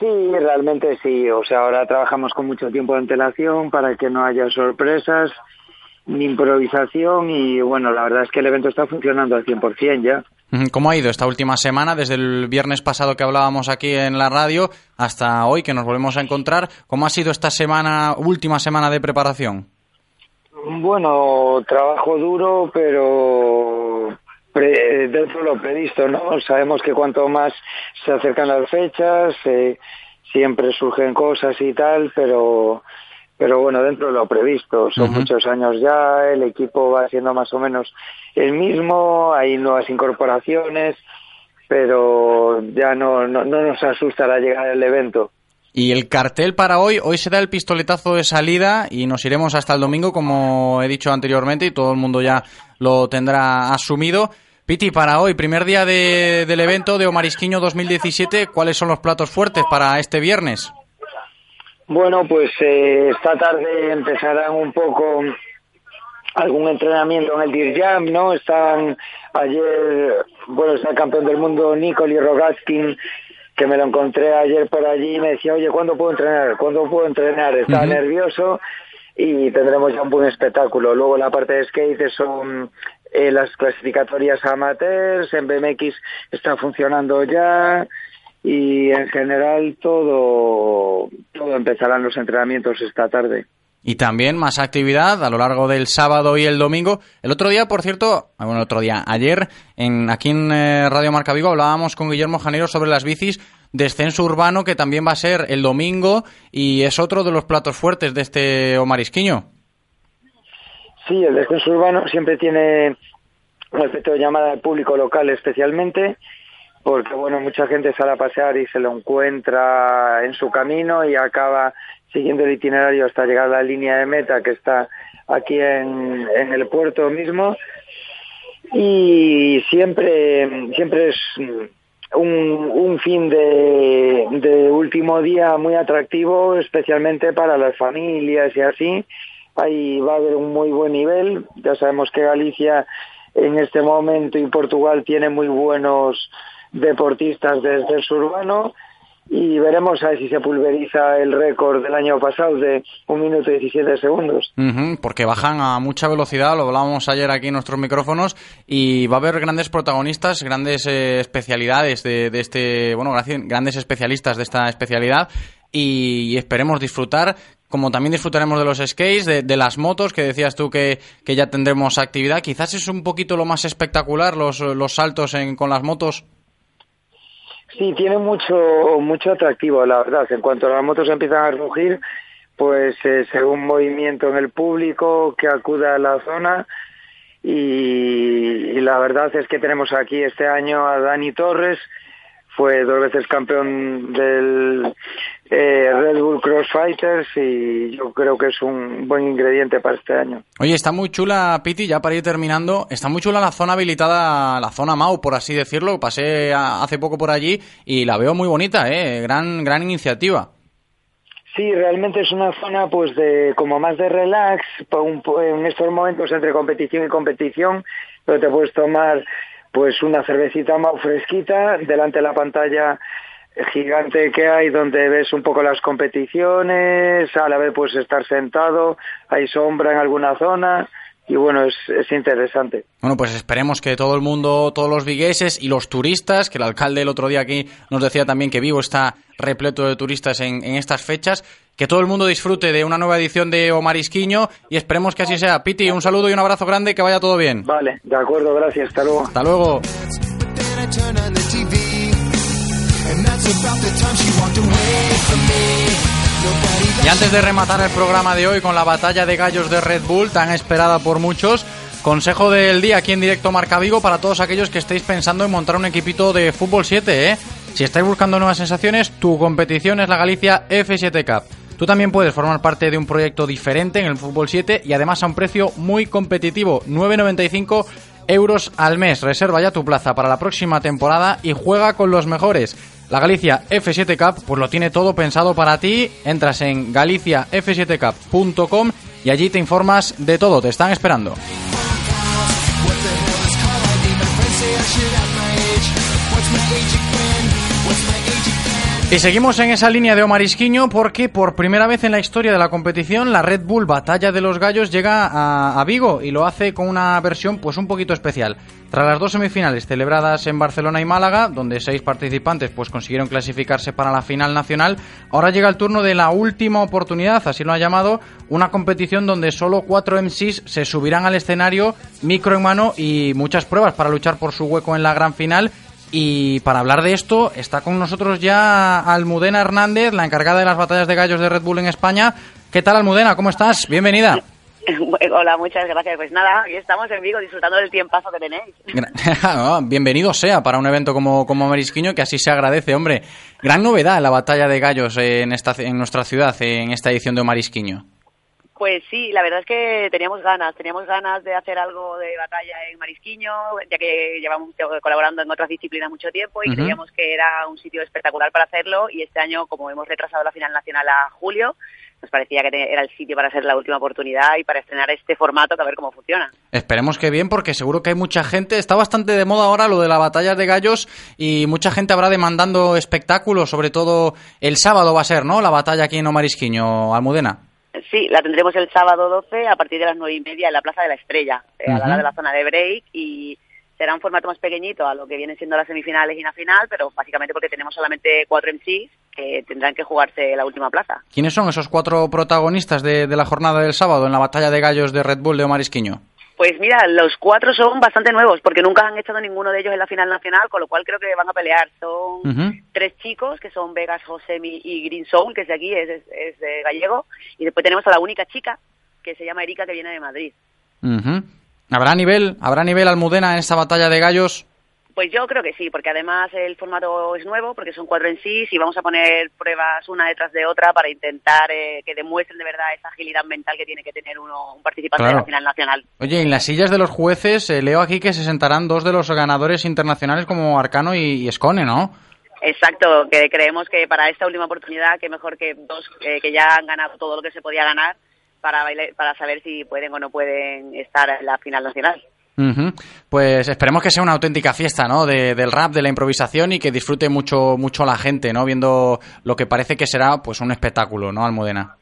Sí, realmente sí. O sea, ahora trabajamos con mucho tiempo de antelación para que no haya sorpresas ni improvisación y, bueno, la verdad es que el evento está funcionando al 100% ya. ¿Cómo ha ido esta última semana, desde el viernes pasado que hablábamos aquí en la radio hasta hoy que nos volvemos a encontrar? ¿Cómo ha sido esta semana, última semana de preparación? Bueno, trabajo duro, pero pre- dentro de lo previsto, ¿no? Sabemos que cuanto más se acercan las fechas, eh, siempre surgen cosas y tal, pero pero bueno, dentro de lo previsto. Son muchos años ya, el equipo va siendo más o menos el mismo, hay nuevas incorporaciones, pero ya no, no, no nos asusta la llegada del evento. Y el cartel para hoy, hoy será el pistoletazo de salida y nos iremos hasta el domingo, como he dicho anteriormente, y todo el mundo ya lo tendrá asumido. Piti, para hoy, primer día de- del evento de Omarisquiño 2017, ¿cuáles son los platos fuertes para este viernes? Bueno, pues eh, esta tarde empezarán un poco algún entrenamiento en el Deer Jam, ¿no? Están ayer, bueno, está el campeón del mundo Nikoli Rogatskin, que me lo encontré ayer por allí y me decía, oye, ¿cuándo puedo entrenar? ¿Cuándo puedo entrenar? Estaba nervioso y tendremos ya un buen espectáculo. Luego la parte de skate son eh, las clasificatorias amateurs, en BMX está funcionando ya y en general todo, todo empezarán los entrenamientos esta tarde. Y también más actividad a lo largo del sábado y el domingo. El otro día, por cierto, ah, bueno, el otro día, ayer, en, aquí en eh, Radio Marca Vigo hablábamos con Guillermo Janeiro sobre las bicis descenso urbano que también va a ser el domingo y es otro de los platos fuertes de este Omarisquiño. Sí, el descenso urbano siempre tiene un efecto de llamada al público local especialmente, porque bueno, mucha gente sale a pasear y se lo encuentra en su camino y acaba siguiendo el itinerario hasta llegar a la línea de meta que está aquí en, en el puerto mismo. Y siempre siempre es un, un fin de, de último día muy atractivo especialmente para las familias y así. Ahí va a haber un muy buen nivel. Ya sabemos que Galicia en este momento y Portugal tiene muy buenos deportistas desde el urbano y veremos a ver si se pulveriza el récord del año pasado de un minuto y 17 segundos. Porque bajan a mucha velocidad, lo hablábamos ayer aquí en nuestros micrófonos, y va a haber grandes protagonistas, grandes eh, especialidades de, de este, bueno, grandes especialistas de esta especialidad, y, y esperemos disfrutar, como también disfrutaremos de los skates, de, de las motos, que decías tú que, que ya tendremos actividad. Quizás es un poquito lo más espectacular, los, los saltos en- con las motos. Sí, tiene mucho mucho atractivo, la verdad. En cuanto las motos empiezan a rugir, pues eh, según movimiento en el público que acuda a la zona y, y la verdad es que tenemos aquí este año a Dani Torres, fue dos veces campeón del eh, Red Bull Crossfighters y yo creo que es un buen ingrediente para este año. Oye, está muy chula, Piti, ya para ir terminando, está muy chula la zona habilitada, la zona MAU, por así decirlo. Pasé a- hace poco por allí y la veo muy bonita, ¿eh? Gran, gran iniciativa. Sí, realmente es una zona pues de como más de relax, un en estos momentos entre competición y competición, pero te puedes tomar pues una cervecita más fresquita delante de la pantalla gigante que hay donde ves un poco las competiciones, a la vez puedes estar sentado, hay sombra en alguna zona y bueno, es, es interesante. Bueno, pues esperemos que todo el mundo, todos los vigueses y los turistas, que el alcalde el otro día aquí nos decía también que Vigo está repleto de turistas en estas fechas, que todo el mundo disfrute de una nueva edición de Omarisquiño y esperemos que así sea. Piti, un saludo y un abrazo grande, que vaya todo bien. Vale, de acuerdo, gracias, hasta luego. Hasta luego. Y antes de rematar el programa de hoy con la batalla de gallos de Red Bull, tan esperada por muchos, consejo del día aquí en directo Marca Vigo para todos aquellos que estéis pensando en montar un equipito de fútbol 7, ¿eh? Si estáis buscando nuevas sensaciones, tu competición es la Galicia F7 Cup. Tú también puedes formar parte de un proyecto diferente en el fútbol 7 y además a un precio muy competitivo, 9,95 euros al mes. Reserva ya tu plaza para la próxima temporada y juega con los mejores. La Galicia F7 Cup pues lo tiene todo pensado para ti. Entras en galiciaf7cup.com y allí te informas de todo. Te están esperando. Y seguimos en esa línea de Omar Isquiño porque por primera vez en la historia de la competición la Red Bull Batalla de los Gallos llega a, Vigo y lo hace con una versión pues un poquito especial. Tras las dos semifinales celebradas en Barcelona y Málaga, donde seis participantes pues consiguieron clasificarse para la final nacional, ahora llega el turno de la última oportunidad, así lo ha llamado, una competición donde solo cuatro MCs se subirán al escenario, micro en mano y muchas pruebas para luchar por su hueco en la gran final y para hablar de esto está con nosotros ya Almudena Hernández, la encargada de las batallas de gallos de Red Bull en España. ¿Qué tal Almudena? ¿Cómo estás? Bienvenida. Hola, muchas gracias. Pues nada, aquí estamos en Vigo disfrutando del tiempazo que tenéis. Gra- Bienvenido sea para un evento como, como Marisquiño, que así se agradece, hombre. Gran novedad la batalla de gallos en, esta, en nuestra ciudad, en esta edición de Marisquiño. Pues sí, la verdad es que teníamos ganas, teníamos ganas de hacer algo de batalla en Marisquiño, ya que llevamos colaborando en otras disciplinas mucho tiempo y creíamos que era un sitio espectacular para hacerlo y este año, como hemos retrasado la final nacional a julio, nos parecía que era el sitio para ser la última oportunidad y para estrenar este formato, que a ver cómo funciona. Esperemos que bien, porque seguro que hay mucha gente. Está bastante de moda ahora lo de la batalla de gallos y mucha gente habrá demandando espectáculos, sobre todo el sábado va a ser, ¿no? La batalla aquí en Omarisquiño, Almudena. Sí, la tendremos el sábado 12 a partir de las nueve y media en la Plaza de la Estrella, a la hora de la zona de break y será un formato más pequeñito a lo que vienen siendo las semifinales y la final, pero básicamente porque tenemos solamente cuatro MCs que tendrán que jugarse la última plaza. ¿Quiénes son esos cuatro protagonistas de, de la jornada del sábado en la batalla de gallos de Red Bull de Omarisquiño? Pues mira, los cuatro son bastante nuevos porque nunca han echado ninguno de ellos en la final nacional, con lo cual creo que van a pelear. Son tres chicos que son Vegas, Josemi y Green Soul, que es de aquí, es, es- es de gallego, y después tenemos a la única chica que se llama Erika que viene de Madrid. ¿Habrá nivel, habrá nivel Almudena en esta batalla de gallos? Pues yo creo que sí, porque además el formato es nuevo, porque son cuatro en sí, y vamos a poner pruebas una detrás de otra para intentar eh, que demuestren de verdad esa agilidad mental que tiene que tener uno, un participante Claro. de la final nacional. Oye, en las sillas de los jueces eh, leo aquí que se sentarán dos de los ganadores internacionales como Arcano y, y Escone, ¿no? Exacto, que creemos que para esta última oportunidad, que mejor que dos eh, que ya han ganado todo lo que se podía ganar para, baile- para saber si pueden o no pueden estar en la final nacional. Pues esperemos que sea una auténtica fiesta, ¿no? De- del rap, de la improvisación y que disfrute mucho, mucho la gente, ¿no? Viendo lo que parece que será, pues, un espectáculo, ¿no, Almudena?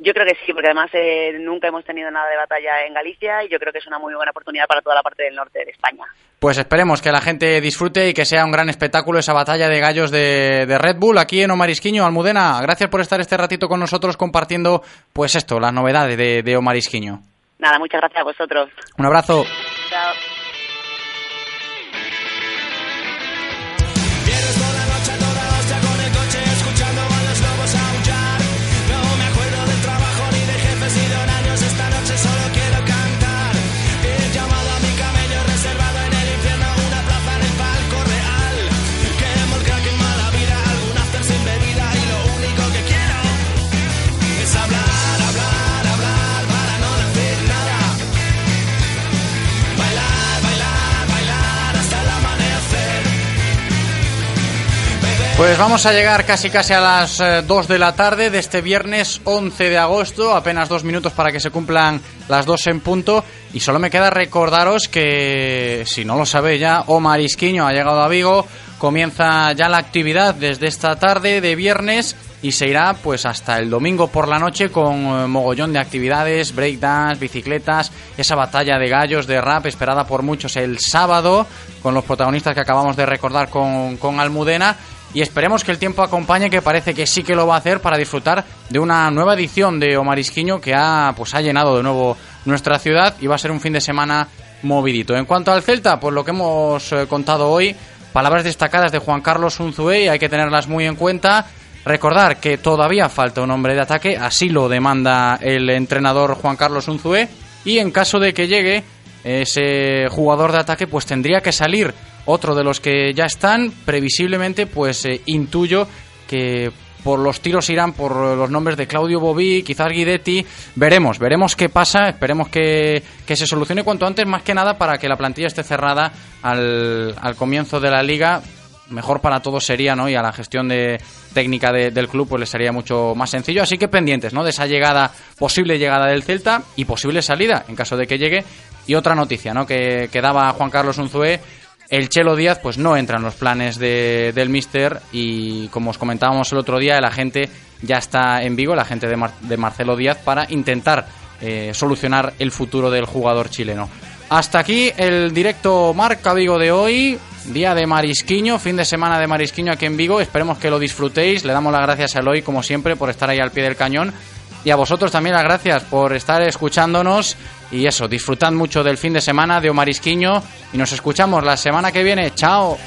Yo creo que sí, porque además eh, nunca hemos tenido nada de batalla en Galicia y yo creo que es una muy buena oportunidad para toda la parte del norte de España. Pues esperemos que la gente disfrute y que sea un gran espectáculo esa batalla de gallos de, de Red Bull aquí en Omarisquiño. Almudena, gracias por estar este ratito con nosotros compartiendo, pues esto, las novedades de, de Omarisquiño. Nada, muchas gracias a vosotros. Un abrazo. Chao. Pues vamos a llegar casi casi a las 2 de la tarde de este viernes 11 de agosto, apenas dos minutos para que se cumplan las 2 en punto. Y solo me queda recordaros que, si no lo sabéis ya, Omar Isquiño ha llegado a Vigo, comienza ya la actividad desde esta tarde de viernes y se irá pues hasta el domingo por la noche con eh, mogollón de actividades, breakdance, bicicletas, esa batalla de gallos de rap esperada por muchos el sábado con los protagonistas que acabamos de recordar con, con Almudena y esperemos que el tiempo acompañe, que parece que sí que lo va a hacer para disfrutar de una nueva edición de Omarisquiño que ha, pues, ha llenado de nuevo nuestra ciudad y va a ser un fin de semana movidito. En cuanto al Celta, pues lo que hemos eh, contado hoy, palabras destacadas de Juan Carlos Unzué y hay que tenerlas muy en cuenta. Recordar que todavía falta un hombre de ataque, así lo demanda el entrenador Juan Carlos Unzué, y en caso de que llegue ese jugador de ataque, pues tendría que salir otro de los que ya están, previsiblemente, pues eh, intuyo que por los tiros irán por los nombres de Claudio Bobí, quizás Guidetti. Veremos, veremos qué pasa. Esperemos que, que se solucione cuanto antes, más que nada para que la plantilla esté cerrada al, comienzo de la liga. Mejor para todos sería, ¿no? Y a la gestión de, técnica de- del club, pues le sería mucho más sencillo. Así que pendientes, ¿no? De esa llegada, posible llegada del Celta y posible salida, en caso de que llegue. Y otra noticia, ¿no? Que, que daba Juan Carlos Unzué el Chelo Díaz pues no entra en los planes de- del Mister y como os comentábamos el otro día, el agente ya está en Vigo, de, Mar- de Marcelo Díaz, para intentar eh, solucionar el futuro del jugador chileno. Hasta aquí el directo Marca Vigo de hoy, día de Marisquiño, fin de semana de Marisquiño aquí en Vigo, esperemos que lo disfrutéis, le damos las gracias a Eloy como siempre por estar ahí al pie del cañón. Y a vosotros también las gracias por estar escuchándonos y eso, disfrutad mucho del fin de semana de Omarisquiño y nos escuchamos la semana que viene. Chao.